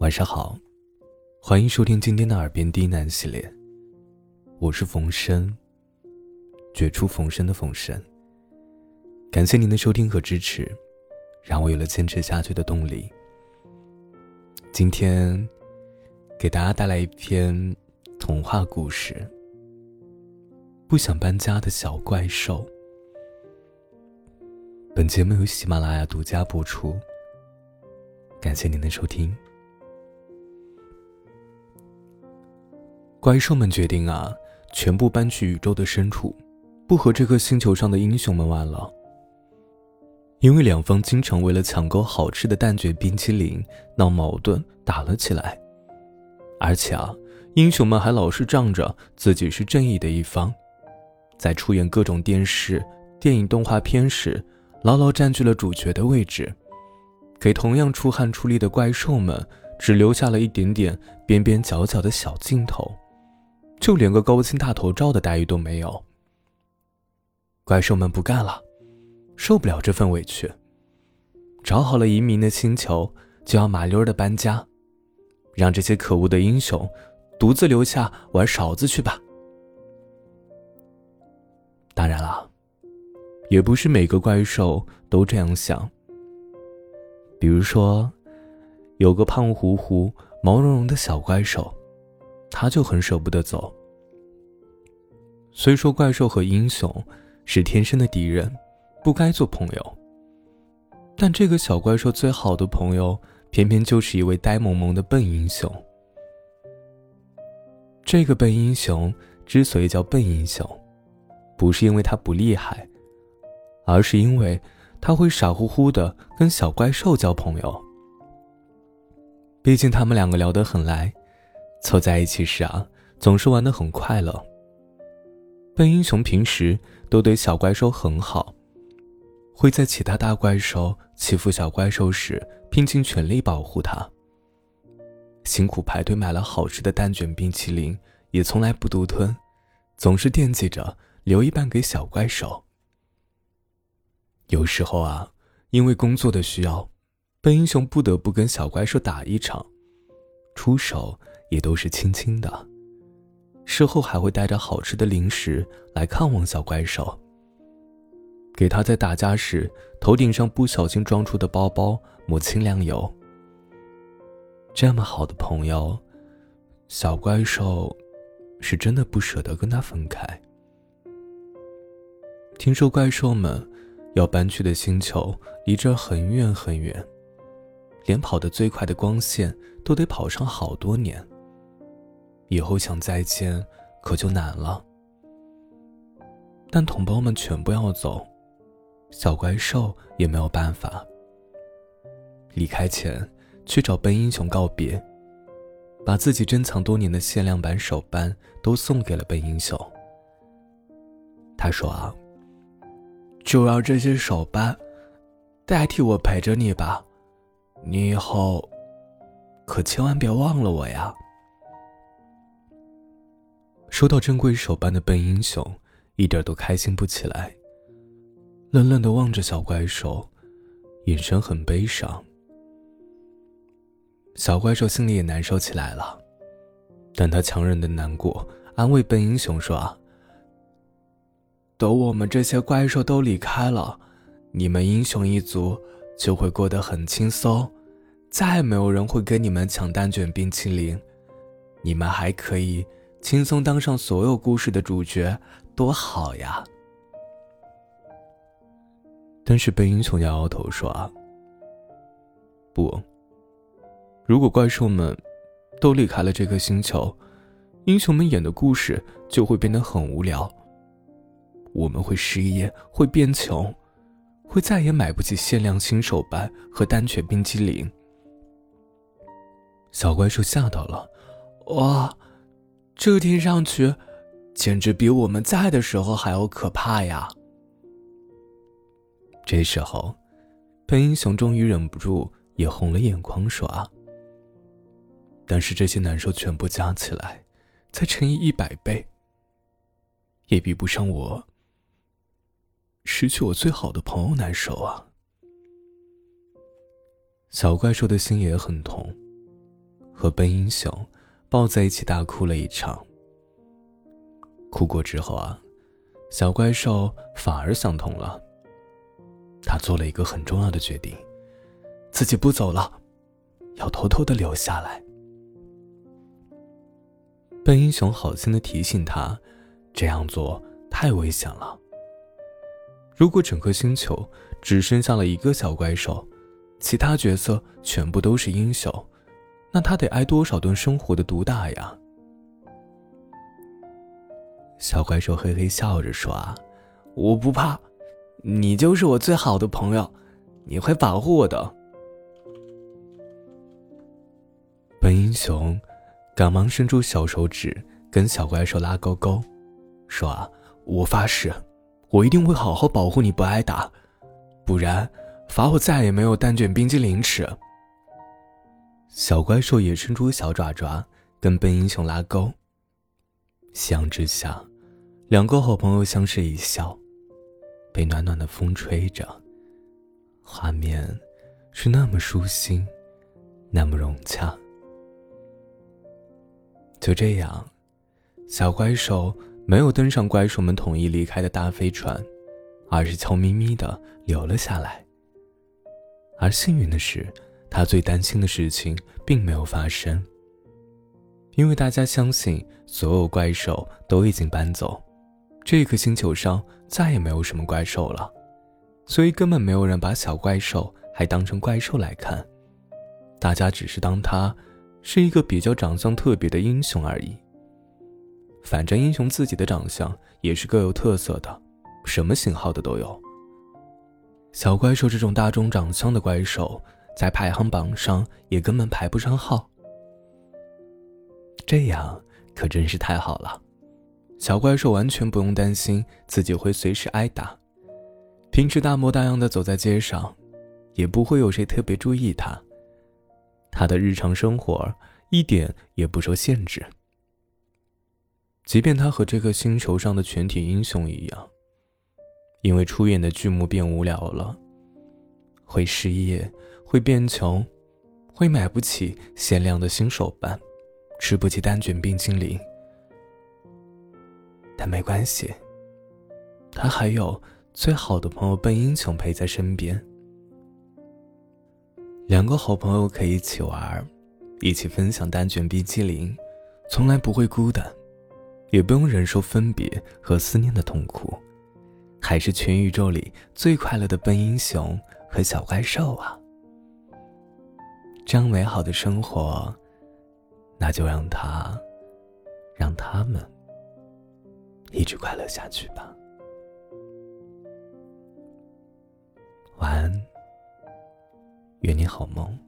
晚上好，欢迎收听今天的耳边低喃系列。我是冯生，绝处逢生的冯生。感谢您的收听和支持，让我有了坚持下去的动力。今天给大家带来一篇童话故事《不想搬家的小怪兽》。本节目由喜马拉雅独家播出，感谢您的收听。怪兽们决定啊，全部搬去宇宙的深处，不和这颗星球上的英雄们玩了。因为两方经常为了抢购好吃的蛋卷冰淇淋闹矛盾，打了起来。而且啊，英雄们还老是仗着自己是正义的一方，在出演各种电视、电影、动画片时，牢牢占据了主角的位置，给同样出汗出力的怪兽们只留下了一点点边边角角的小镜头。就连个高清大头照的待遇都没有。怪兽们不干了，受不了这份委屈，找好了移民的星球，就要麻溜的搬家，让这些可恶的英雄独自留下玩勺子去吧。当然了，也不是每个怪兽都这样想。比如说，有个胖乎乎、毛茸茸的小怪兽。他就很舍不得走。虽说怪兽和英雄是天生的敌人，不该做朋友，但这个小怪兽最好的朋友，偏偏就是一位呆萌萌的笨英雄。这个笨英雄之所以叫笨英雄，不是因为他不厉害，而是因为他会傻乎乎的跟小怪兽交朋友。毕竟他们两个聊得很来。凑在一起时啊，总是玩得很快乐。笨英雄平时都对小怪兽很好，会在其他大怪兽欺负小怪兽时拼尽全力保护它。辛苦排队买了好吃的蛋卷冰淇淋，也从来不独吞，总是惦记着留一半给小怪兽。有时候啊，因为工作的需要，笨英雄不得不跟小怪兽打一场，出手。也都是轻轻的，事后还会带着好吃的零食来看望小怪兽，给他在打架时头顶上不小心撞出的包包抹清凉油。这么好的朋友，小怪兽是真的不舍得跟他分开。听说怪兽们要搬去的星球离这很远很远，连跑得最快的光线都得跑上好多年。以后想再见，可就难了。但同胞们全部要走，小怪兽也没有办法。离开前，去找笨英雄告别，把自己珍藏多年的限量版手办都送给了笨英雄。他说：“啊，就让这些手办代替我陪着你吧，你以后可千万别忘了我呀。”收到珍贵手办的笨英雄，一点都开心不起来。冷冷的望着小怪兽，眼神很悲伤。小怪兽心里也难受起来了，但他强忍的难过，安慰笨英雄说：“等我们这些怪兽都离开了，你们英雄一族就会过得很轻松，再也没有人会跟你们抢蛋卷冰淇淋，你们还可以。”轻松当上所有故事的主角，多好呀！但是笨英雄摇摇头说：“，不。如果怪兽们都离开了这颗星球，英雄们演的故事就会变得很无聊。我们会失业，会变穷，会再也买不起限量新手办和蛋卷冰淇淋。”小怪兽吓到了，哇！这听上去，简直比我们在的时候还要可怕呀！这时候，笨英雄终于忍不住也红了眼眶，说：“啊，但是这些难受全部加起来，再乘以一百倍，也比不上我失去我最好的朋友难受啊！”小怪兽的心也很痛，和笨英雄抱在一起大哭了一场。哭过之后啊，小怪兽反而想通了。他做了一个很重要的决定，自己不走了，要偷偷的留下来。笨英雄好心的提醒他，这样做太危险了。如果整个星球只剩下了一个小怪兽，其他角色全部都是英雄，那他得挨多少顿生活的毒打呀？小怪兽嘿嘿笑着说：“啊，我不怕，你就是我最好的朋友，你会保护我的。”本英雄赶忙伸出小手指跟小怪兽拉勾勾，说：“啊，我发誓，我一定会好好保护你不挨打，不然罚我再也没有蛋卷冰激凌吃。”小怪兽也伸出小爪爪跟笨英雄拉钩，夕阳之下。两个好朋友相视一笑，被暖暖的风吹着，画面是那么舒心，那么融洽。就这样，小怪兽没有登上怪兽们统一离开的大飞船，而是悄咪咪的留了下来。而幸运的是，他最担心的事情并没有发生，因为大家相信所有怪兽都已经搬走。这颗星球上再也没有什么怪兽了，所以根本没有人把小怪兽还当成怪兽来看，大家只是当他是一个比较长相特别的英雄而已。反正英雄自己的长相也是各有特色的，什么型号的都有。小怪兽这种大众长相的怪兽，在排行榜上也根本排不上号。这样可真是太好了。小怪兽完全不用担心自己会随时挨打，平时大模大样的走在街上，也不会有谁特别注意他。他的日常生活一点也不受限制。即便他和这个星球上的全体英雄一样，因为出演的剧目变无聊了，会失业，会变穷，会买不起限量的新手办，吃不起蛋卷冰淇淋。但没关系，他还有最好的朋友笨英雄陪在身边。两个好朋友可以一起玩，一起分享蛋卷冰淇淋，从来不会孤单，也不用忍受分别和思念的痛苦，还是全宇宙里最快乐的笨英雄和小怪兽啊！这样美好的生活，那就让他，让他们。一直快乐下去吧，晚安，愿你好梦。